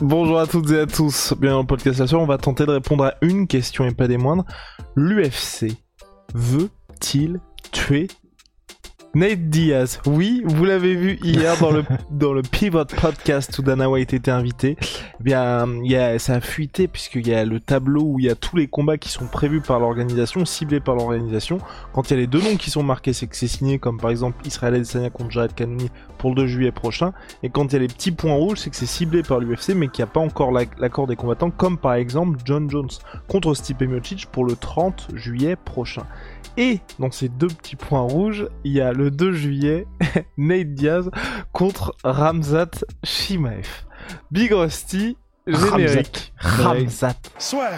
Bonjour à toutes et à tous, bienvenue dans le podcast là on va tenter de répondre à une question et pas des moindres. L'UFC veut-il tuer Nate Diaz, oui, vous l'avez vu hier dans le dans le Pivot Podcast où Dana White était invité. Eh bien, il y a, ça a fuité puisqu'il y a le tableau où il y a tous les combats qui sont prévus par l'organisation, ciblés par l'organisation. Quand il y a les deux noms qui sont marqués, c'est que c'est signé, comme par exemple Israël Adesanya contre Jared Cannonier pour le 2 juillet prochain. Et quand il y a les petits points rouges, c'est que c'est ciblé par l'UFC, mais qu'il n'y a pas encore l'accord des combattants, comme par exemple John Jones contre Stipe Miocic pour le 30 juillet prochain. Et dans ces deux petits points rouges, il y a le 2 juillet, Nate Diaz contre Ramzat Shimaev. Big Rusty, générique. Ramzat. Soit.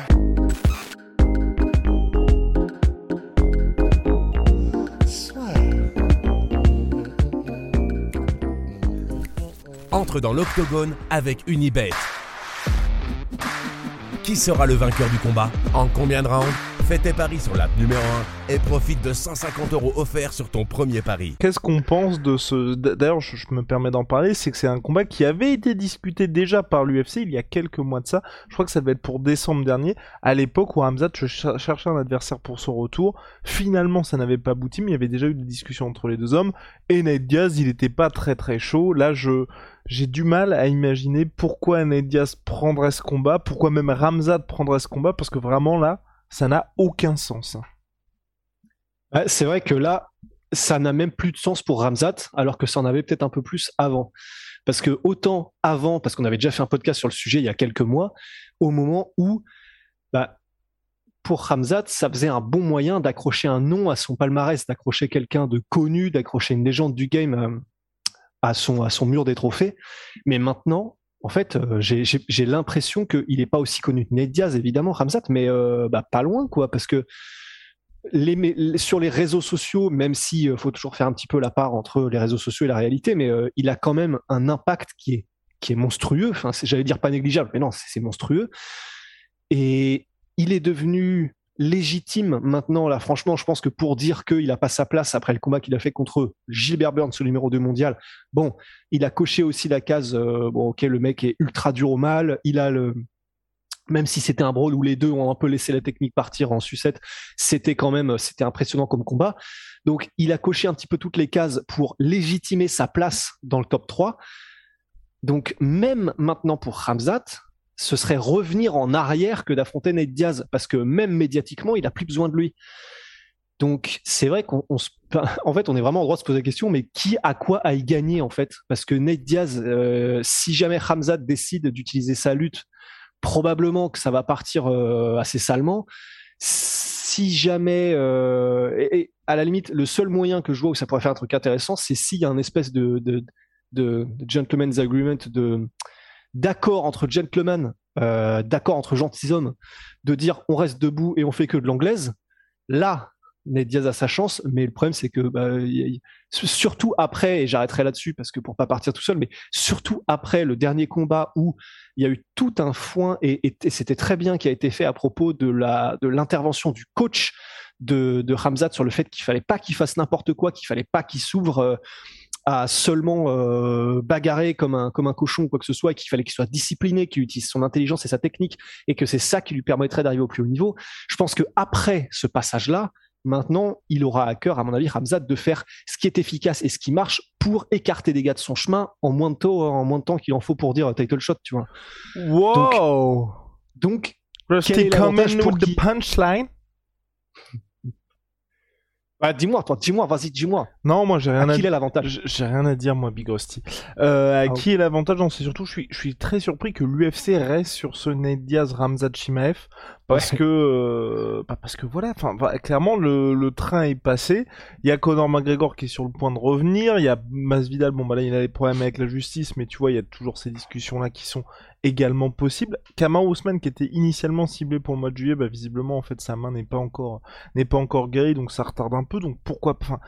Entre dans l'octogone avec Unibet. Qui sera le vainqueur du combat? En combien de rounds? Fais tes paris sur l'app numéro 1 et profite de 150 euros offerts sur ton premier pari. Qu'est-ce qu'on pense de ce... D'ailleurs, je, me permets d'en parler, c'est que c'est un combat qui avait été discuté déjà par l'UFC il y a quelques mois de ça. Je crois que ça devait être pour décembre dernier, à l'époque où Hamzat cherchait un adversaire pour son retour. Finalement, ça n'avait pas abouti, mais il y avait déjà eu des discussions entre les deux hommes. Et Nate Diaz, il n'était pas très très chaud. Là, je j'ai du mal à imaginer pourquoi Nate Diaz prendrait ce combat, pourquoi même Ramzat prendrait ce combat, parce que vraiment là, ça n'a aucun sens. Hein. c'est vrai que là, ça n'a même plus de sens pour Ramzat, alors que ça en avait peut-être un peu plus avant. Parce que autant avant, parce qu'on avait déjà fait un podcast sur le sujet il y a quelques mois, au moment où, bah, pour Ramzat, ça faisait un bon moyen d'accrocher un nom à son palmarès, d'accrocher quelqu'un de connu, d'accrocher une légende du game euh, à, son, à son mur des trophées. Mais maintenant, en fait, euh, j'ai l'impression qu'il n'est pas aussi connu que Ned Diaz, évidemment, Ramzat, mais euh, bah, pas loin, quoi, parce que les, sur les réseaux sociaux, même s'il euh, faut toujours faire un petit peu la part entre les réseaux sociaux et la réalité, mais il a quand même un impact qui est, qui est monstrueux. Enfin, j'allais dire pas négligeable, mais non, c'est monstrueux. Et il est devenu légitime maintenant. Là, franchement, je pense que pour dire qu'il n'a pas sa place après le combat qu'il a fait contre Gilbert Burns, le numéro 2 mondial, bon, il a coché aussi la case, euh, bon, ok, le mec est ultra dur au mal, il a le, même si c'était un brawl où les deux ont un peu laissé la technique partir en sucette, c'était quand même, c'était impressionnant comme combat. Donc, il a coché un petit peu toutes les cases pour légitimer sa place dans le top 3. Donc, même maintenant pour Ramzat, ce serait revenir en arrière que d'affronter Nate Diaz, parce que même médiatiquement, il a plus besoin de lui. Donc c'est vrai qu'on en fait on est vraiment en droit de se poser la question, mais qui a quoi à y gagner en fait? Parce que Nate Diaz, euh, si jamais Hamzat décide d'utiliser sa lutte, probablement que ça va partir euh, assez salement. Si jamais, euh, et, à la limite, le seul moyen que je vois où ça pourrait faire un truc intéressant, c'est s'il y a un espèce de, de gentleman's agreement de d'accord entre gentlemen, euh, d'accord entre gentilshommes, de dire on reste debout et on fait que de l'anglaise, là, Ned Diaz a sa chance, mais le problème c'est que bah, surtout après, et j'arrêterai là-dessus parce que pour pas partir tout seul, mais surtout après le dernier combat où il y a eu tout un foin et, c'était très bien qui a été fait à propos de la de l'intervention du coach de, de sur le fait qu'il fallait pas qu'il fasse n'importe quoi, qu'il fallait pas qu'il s'ouvre euh, à seulement euh, bagarrer comme un, comme un cochon ou quoi que ce soit, et qu'il fallait qu'il soit discipliné, qu'il utilise son intelligence et sa technique, et que c'est ça qui lui permettrait d'arriver au plus haut niveau. Je pense que après ce passage-là, maintenant, il aura à cœur, à mon avis, Ramzad, de faire ce qui est efficace et ce qui marche pour écarter des gars de son chemin en moins de temps, en moins de temps qu'il en faut pour dire title shot, tu vois. Wow. Donc, donc quel est pour qui... punchline? Bah, dis-moi, toi, dis-moi, vas-y, dis-moi. Non, moi, j'ai rien à, qui est l'avantage? J'ai rien à dire, moi, Big Rusty. Euh, à ah, qui est l'avantage? Non, c'est surtout, je suis, je suis très surpris que l'UFC reste sur ce Ned Diaz Ramzat Chimaev parce que euh, bah, parce que voilà enfin clairement le, le, train est passé. Il y a Conor McGregor qui est sur le point de revenir. Il y a Masvidal bon bah là il a des problèmes avec la justice mais tu vois il y a toujours ces discussions là qui sont également possibles. Kamau Ousmane qui était initialement ciblé pour le mois de juillet bah visiblement en fait sa main n'est pas encore n'est pas encore guérie donc ça retarde un peu. Donc pourquoi enfin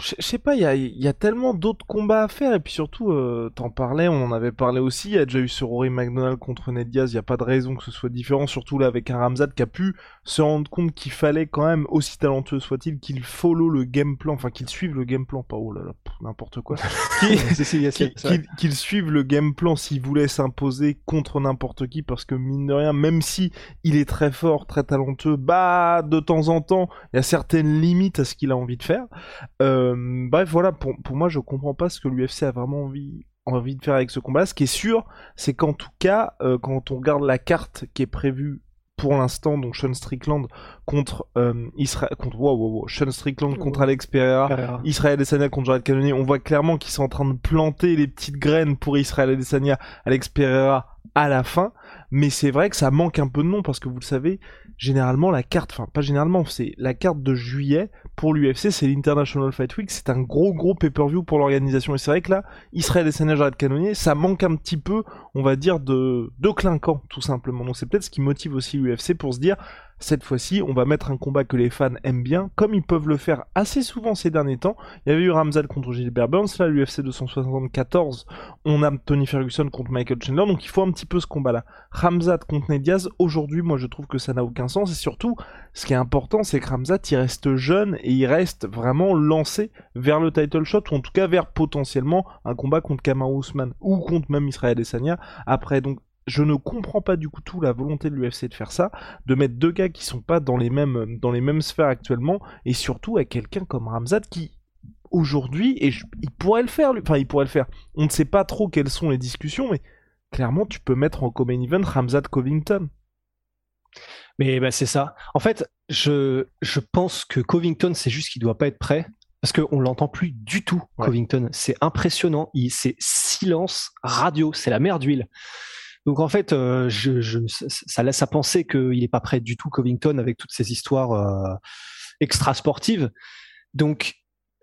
je sais pas, il y a, tellement d'autres combats à faire, et puis surtout, euh, t'en parlais, on en avait parlé aussi, il y a déjà eu ce Rory McDonald contre Ned Diaz, il n'y a pas de raison que ce soit différent, surtout là avec un Ramzat qui a pu se rendre compte qu'il fallait quand même, aussi talentueux soit-il, qu'il follow le game plan, enfin qu'il suive le game plan, pas oh là là, n'importe quoi, qu'il suive le game plan s'il voulait s'imposer contre n'importe qui, parce que mine de rien, même si il est très fort, très talentueux, bah de temps en temps, il y a certaines limites à ce qu'il a envie de faire. Euh, bref, voilà, pour, pour moi, je comprends pas ce que l'UFC a vraiment envie, envie de faire avec ce combat. Ce qui est sûr, c'est qu'en tout cas, euh, quand on regarde la carte qui est prévue pour l'instant, donc Sean Strickland contre euh, Israël, contre wow, wow, wow, Sean Strickland contre Alex Pereira, Israël Adesanya contre Jared Cannonier, on voit clairement qu'ils sont en train de planter les petites graines pour Israël Adesanya, Alex Pereira à la fin. Mais c'est vrai que ça manque un peu de nom parce que vous le savez, généralement la carte, enfin pas généralement, c'est la carte de juillet pour l'UFC, c'est l'International Fight Week, c'est un gros gros pay-per-view pour l'organisation. Et c'est vrai que là, Israël et Jared Cannonier, ça manque un petit peu, on va dire, de, de clinquant, tout simplement. Donc c'est peut-être ce qui motive aussi l'UFC pour se dire, cette fois-ci, on va mettre un combat que les fans aiment bien, comme ils peuvent le faire assez souvent ces derniers temps. Il y avait eu Ramzal contre Gilbert Burns, là, l'UFC 274, on a Tony Ferguson contre Michael Chandler, donc il faut un petit peu ce combat-là. Ramzat contre Ned Diaz, aujourd'hui, moi je trouve que ça n'a aucun sens, et surtout, ce qui est important, c'est que Ramzat, il reste jeune, et il reste vraiment lancé vers le title shot, ou en tout cas vers potentiellement un combat contre Kamaru Usman, ou contre même Israël Adesanya, après, donc je ne comprends pas du coup tout la volonté de l'UFC de faire ça, de mettre deux gars qui sont pas dans les mêmes, dans les mêmes sphères actuellement, et surtout à quelqu'un comme Ramzat qui aujourd'hui, et il pourrait le faire, enfin il pourrait le faire. On ne sait pas trop quelles sont les discussions, mais clairement tu peux mettre en common event Ramzat Covington. Mais bah, c'est ça. En fait, je, je pense que Covington, c'est juste qu'il doit pas être prêt. Parce qu'on l'entend plus du tout, Covington. C'est impressionnant. C'est silence radio. C'est la mer d'huile. Donc en fait, euh, ça laisse à penser qu'il n'est pas prêt du tout Covington avec toutes ces histoires euh, extra sportives. Donc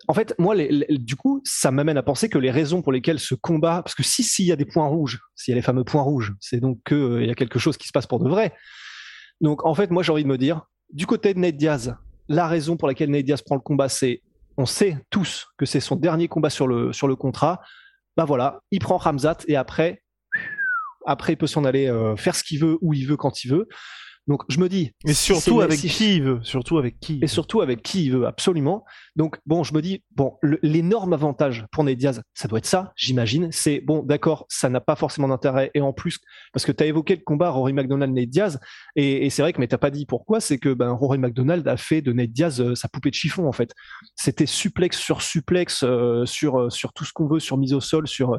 en fait, moi, du coup, ça m'amène à penser que les raisons pour lesquelles ce combat, parce que si s'il y a des points rouges, s'il y a les fameux points rouges, c'est donc qu'il euh, y a quelque chose qui se passe pour de vrai. Donc en fait, moi, j'ai envie de me dire, du côté de Ned Diaz, la raison pour laquelle Ned Diaz prend le combat, c'est, on sait tous que c'est son dernier combat sur le sur le contrat. Bah voilà, il prend Ramzat et après, après, il peut s'en aller euh, faire ce qu'il veut, où il veut, quand il veut. Donc je me dis. Et surtout avec qui il veut. Surtout avec qui. Et surtout avec qui il veut, absolument. Donc bon, je me dis, bon, l'énorme avantage pour Ned Diaz, ça doit être ça, j'imagine. C'est bon, d'accord, ça n'a pas forcément d'intérêt. Et en plus, parce que tu as évoqué le combat Rory McDonald, Ned Diaz, et, c'est vrai que mais t'as pas dit pourquoi, c'est que ben, Rory McDonald a fait de Ned Diaz euh, sa poupée de chiffon en fait. C'était suplex sur suplex euh, sur sur tout ce qu'on veut, sur mise au sol, sur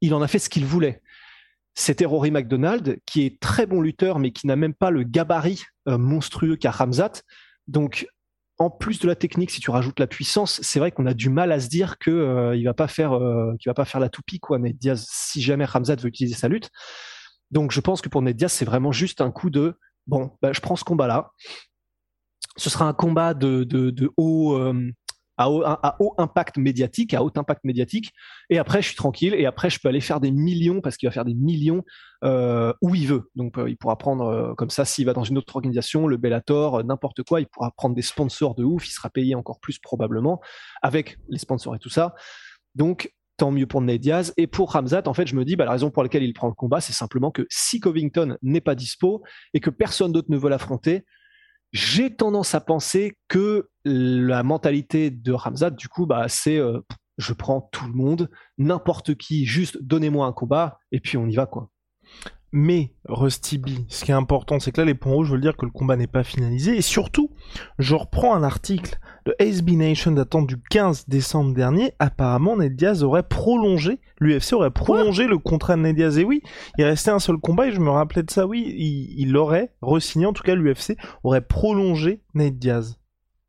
Il en a fait ce qu'il voulait. C'était Rory McDonald, qui est très bon lutteur, mais qui n'a même pas le gabarit euh, monstrueux qu'a Ramzat. Donc, en plus de la technique, si tu rajoutes la puissance, c'est vrai qu'on a du mal à se dire que euh, il va pas faire, euh, va pas faire la toupie quoi. Ned Diaz, si jamais Ramzat veut utiliser sa lutte. Donc, je pense que pour Ned Diaz, c'est vraiment juste un coup de bon, bah, je prends ce combat-là. Ce sera un combat de, de haut, à haut, impact médiatique, à haut impact médiatique. Et après, je suis tranquille. Et après, je peux aller faire des millions parce qu'il va faire des millions euh, où il veut. Donc, euh, il pourra prendre euh, comme ça s'il va dans une autre organisation, le Bellator, n'importe quoi. Il pourra prendre des sponsors de ouf. Il sera payé encore plus probablement avec les sponsors et tout ça. Donc, tant mieux pour Ned Diaz. Et pour Ramzat, en fait, je me dis, bah, la raison pour laquelle il prend le combat, c'est simplement que si Covington n'est pas dispo et que personne d'autre ne veut l'affronter, j'ai tendance à penser que la mentalité de Ramzat, du coup, bah, c'est euh, je prends tout le monde, n'importe qui, juste donnez-moi un combat et puis on y va quoi. Mais Rusty B, ce qui est important, c'est que là, les points rouges veulent dire que le combat n'est pas finalisé. Et surtout, je reprends un article de SB Nation datant du 15 décembre dernier. Apparemment, Ned Diaz aurait prolongé, l'UFC aurait prolongé le contrat de Ned Diaz. Et oui, il restait un seul combat et je me rappelais de ça. Oui, il, il aurait re-signé, en tout cas, l'UFC aurait prolongé Ned Diaz.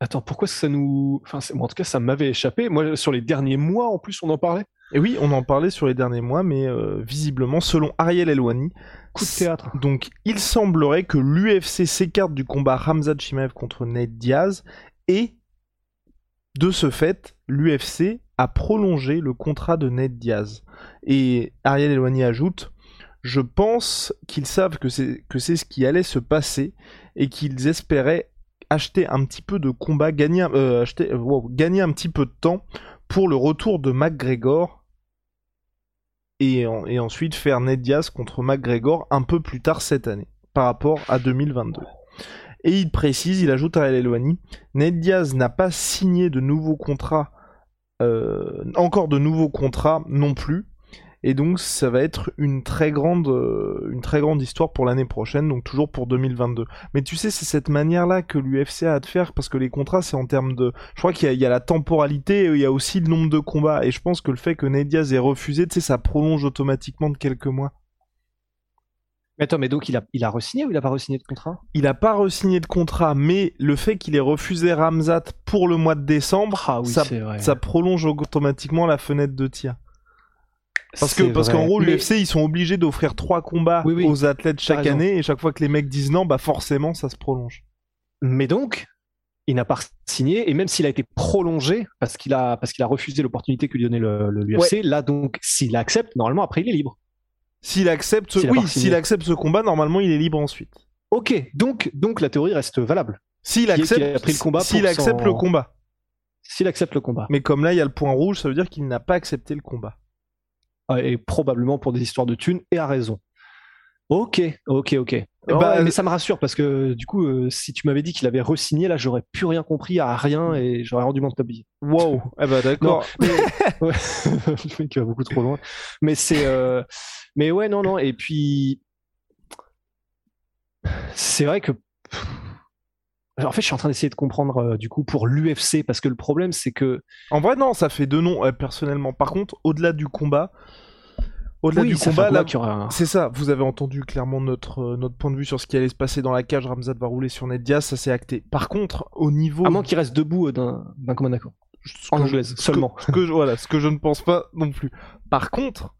Attends, pourquoi ça nous. Enfin, en tout cas, ça m'avait échappé. Moi, sur les derniers mois, en plus, on en parlait. Et oui, on en parlait sur les derniers mois, mais euh, visiblement, selon Ariel Elwani, coup de théâtre. Donc, il semblerait que l'UFC s'écarte du combat Ramzat Chimaev contre Ned Diaz et, de ce fait, l'UFC a prolongé le contrat de Ned Diaz. Et Ariel Elwani ajoute Je pense qu'ils savent que c'est que c'est ce qui allait se passer et qu'ils espéraient acheter un petit peu de combat, gagner, euh, acheter, wow, gagner un petit peu de temps pour le retour de McGregor et, en, et, ensuite faire Ned Diaz contre McGregor un peu plus tard cette année par rapport à 2022. Et il précise, il ajoute à El Ned Diaz n'a pas signé de nouveaux contrats, euh, encore de nouveaux contrats non plus, et donc ça va être une très grande, euh, une très grande histoire pour l'année prochaine, donc toujours pour 2022. Mais tu sais, c'est cette manière-là que l'UFC a de faire, parce que les contrats, c'est en termes de... Je crois qu'il y, y, a la temporalité, et il y a aussi le nombre de combats, et je pense que le fait que Ned Diaz ait refusé, tu sais, ça prolonge automatiquement de quelques mois. Mais attends, mais donc il a, il a re-signé ou il a pas re-signé de contrat? Il a pas re-signé de contrat, mais le fait qu'il ait refusé Ramzat pour le mois de décembre, ah, oui, ça, vrai. ça prolonge automatiquement la fenêtre de tir. Parce que parce qu'en gros, l'UFC ils sont obligés d'offrir trois combats oui, oui. aux athlètes chaque année et chaque fois que les mecs disent non, bah forcément ça se prolonge. Mais donc, il n'a pas signé et même s'il a été prolongé parce qu'il a parce qu'il a refusé l'opportunité que lui donnait le, le l'UFC, Ouais. là donc s'il accepte, normalement après il est libre. S'il accepte, ce... Oui, s'il accepte ce combat, normalement il est libre ensuite. Ok, donc donc la théorie reste valable. S'il accepte, a pris le combat s'il accepte le combat. S'il accepte le combat. Mais comme là il y a le point rouge, ça veut dire qu'il n'a pas accepté le combat. Ah, Et probablement pour des histoires de thunes et à raison. Ok, ok, ok. Ouais, bah, mais ça me rassure parce que du coup, euh, si tu m'avais dit qu'il avait re-signé, là, j'aurais plus rien compris à rien et j'aurais rendu mon tablier. Wow. eh bah d'accord. Mais le mec va beaucoup trop loin. Mais c'est, euh, mais ouais, non, non. Et puis, c'est vrai que, en fait, je suis en train d'essayer de comprendre euh, du coup pour l'UFC parce que le problème, c'est que En vrai non, ça fait deux noms euh, personnellement. Par contre, au-delà du combat, au-delà oui, du combat, là, un- C'est ça, vous avez entendu clairement notre, euh, notre point de vue sur ce qui allait se passer dans la cage. Ramzat va rouler sur Ned Diaz, ça c'est acté. Par contre, au niveau. à moins qu'il reste debout d'un d'un commun accord. ce En que je- anglaise que- seulement. Que, voilà, ce que je ne pense pas non plus. Par contre,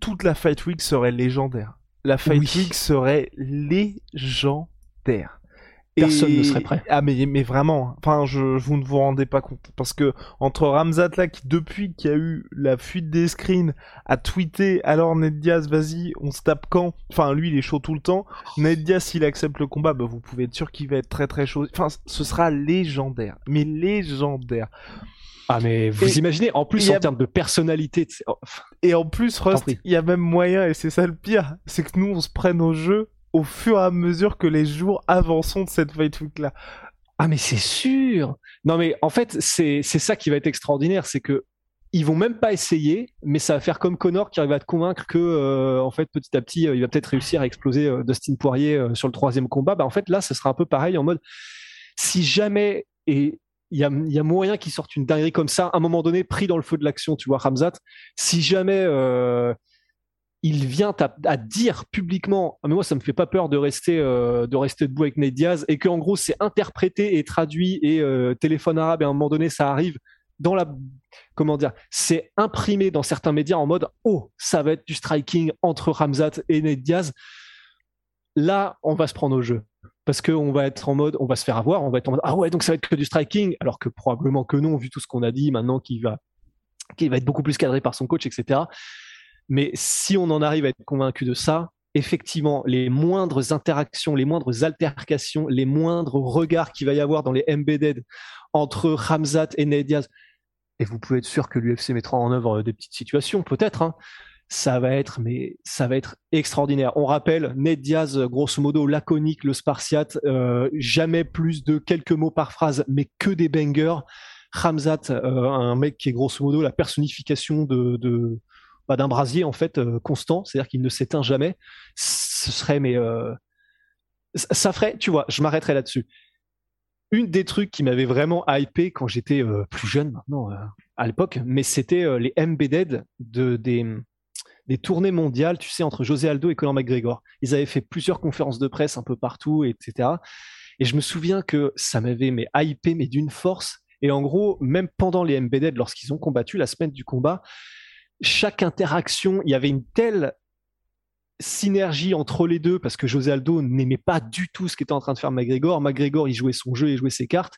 toute la Fight Week serait légendaire. La Fight Oui. Week serait légendaire. Personne ne serait prêt. Ah mais, mais vraiment, enfin je, vous ne vous rendez pas compte parce que entre Ramzat là qui depuis qu'il y a eu la fuite des screens a tweeté alors Ned Diaz vas-y on se tape quand? Enfin lui il est chaud tout le temps. Ned Diaz s'il accepte le combat bah vous pouvez être sûr qu'il va être très très chaud. Enfin ce sera légendaire, mais légendaire. Ah mais vous Et- imaginez en plus a- en termes de personnalité, oh, Et en plus Rust il y a même moyen et c'est ça le pire, c'est que nous on se prenne au jeu au fur et à mesure que les jours avançons de cette Fight Week là. Ah mais c'est sûr. Non mais en fait c'est ça qui va être extraordinaire, c'est que ils vont même pas essayer, mais ça va faire comme Connor qui arrive à te convaincre que euh, en fait petit à petit euh, il va peut-être réussir à exploser euh, Dustin Poirier sur le troisième combat. Bah en fait là ce sera un peu pareil en mode si jamais et il y a, y a moyen qu'il sorte une dinguerie comme ça à un moment donné pris dans le feu de l'action, tu vois Ramzat. Si jamais il vient à, dire publiquement ah, mais moi ça me fait pas peur de rester euh, de rester debout avec Ned Diaz et que en gros c'est interprété et traduit et euh, téléphone arabe et à un moment donné ça arrive dans la comment dire c'est imprimé dans certains médias en mode oh ça va être du striking entre Ramzat et Ned Diaz. Là on va se prendre au jeu parce qu'on va être en mode on va se faire avoir on va être en mode ah ouais donc ça va être que du striking alors que probablement que non vu tout ce qu'on a dit maintenant qu'il va qu'il va être beaucoup plus cadré par son coach etc mais si on en arrive à être convaincu de ça, effectivement, les moindres interactions, les moindres altercations, les moindres regards qu'il va y avoir dans les embedded entre Ramzat et Ned Diaz, et vous pouvez être sûr que l'UFC mettra en œuvre des petites situations, peut-être, hein, ça va être, mais ça va être extraordinaire. On rappelle, Ned Diaz, grosso modo, laconique, le spartiate, euh, jamais plus de quelques mots par phrase, mais que des bangers. Ramzat, un mec qui est grosso modo la personnification de, bah, d'un brasier en fait constant, c'est-à-dire qu'il ne s'éteint jamais. Ce serait mais ça ferait, tu vois, je m'arrêterai là-dessus. Une des trucs qui m'avait vraiment hypé quand j'étais plus jeune maintenant à l'époque, mais c'était les embedded de des des tournées mondiales, tu sais, entre José Aldo et Conor McGregor. Ils avaient fait plusieurs conférences de presse un peu partout, etc. Et je me souviens que ça m'avait mais hypé, mais d'une force. Et en gros, même pendant les MBD, lorsqu'ils ont combattu la semaine du combat, chaque interaction, il y avait une telle synergie entre les deux parce que José Aldo n'aimait pas du tout ce qu'était en train de faire McGregor. McGregor, il jouait son jeu et jouait ses cartes.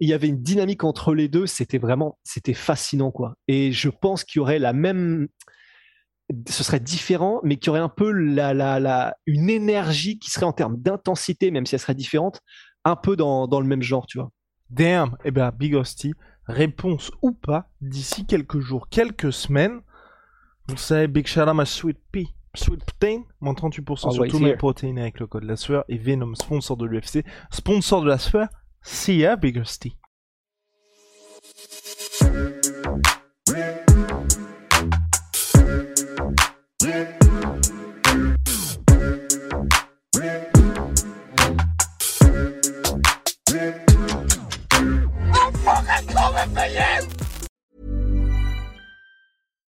il y avait une dynamique entre les deux. C'était vraiment, c'était fascinant, quoi. Et je pense qu'il y aurait la même, ce serait différent, mais qui aurait un peu la, la, la, une énergie qui serait en termes d'intensité, même si elle serait différente, un peu dans, dans le même genre, tu vois. Damn, eh ben Big Hostie, réponse ou pas, d'ici quelques jours, quelques semaines, vous savez, Big Shout ma Sweet Pea, Sweet Protein, moins 38% sur tous mes protéines avec le code la sueur, et Venom, sponsor de l'UFC, sponsor de la sueur, see ya Big Hostie.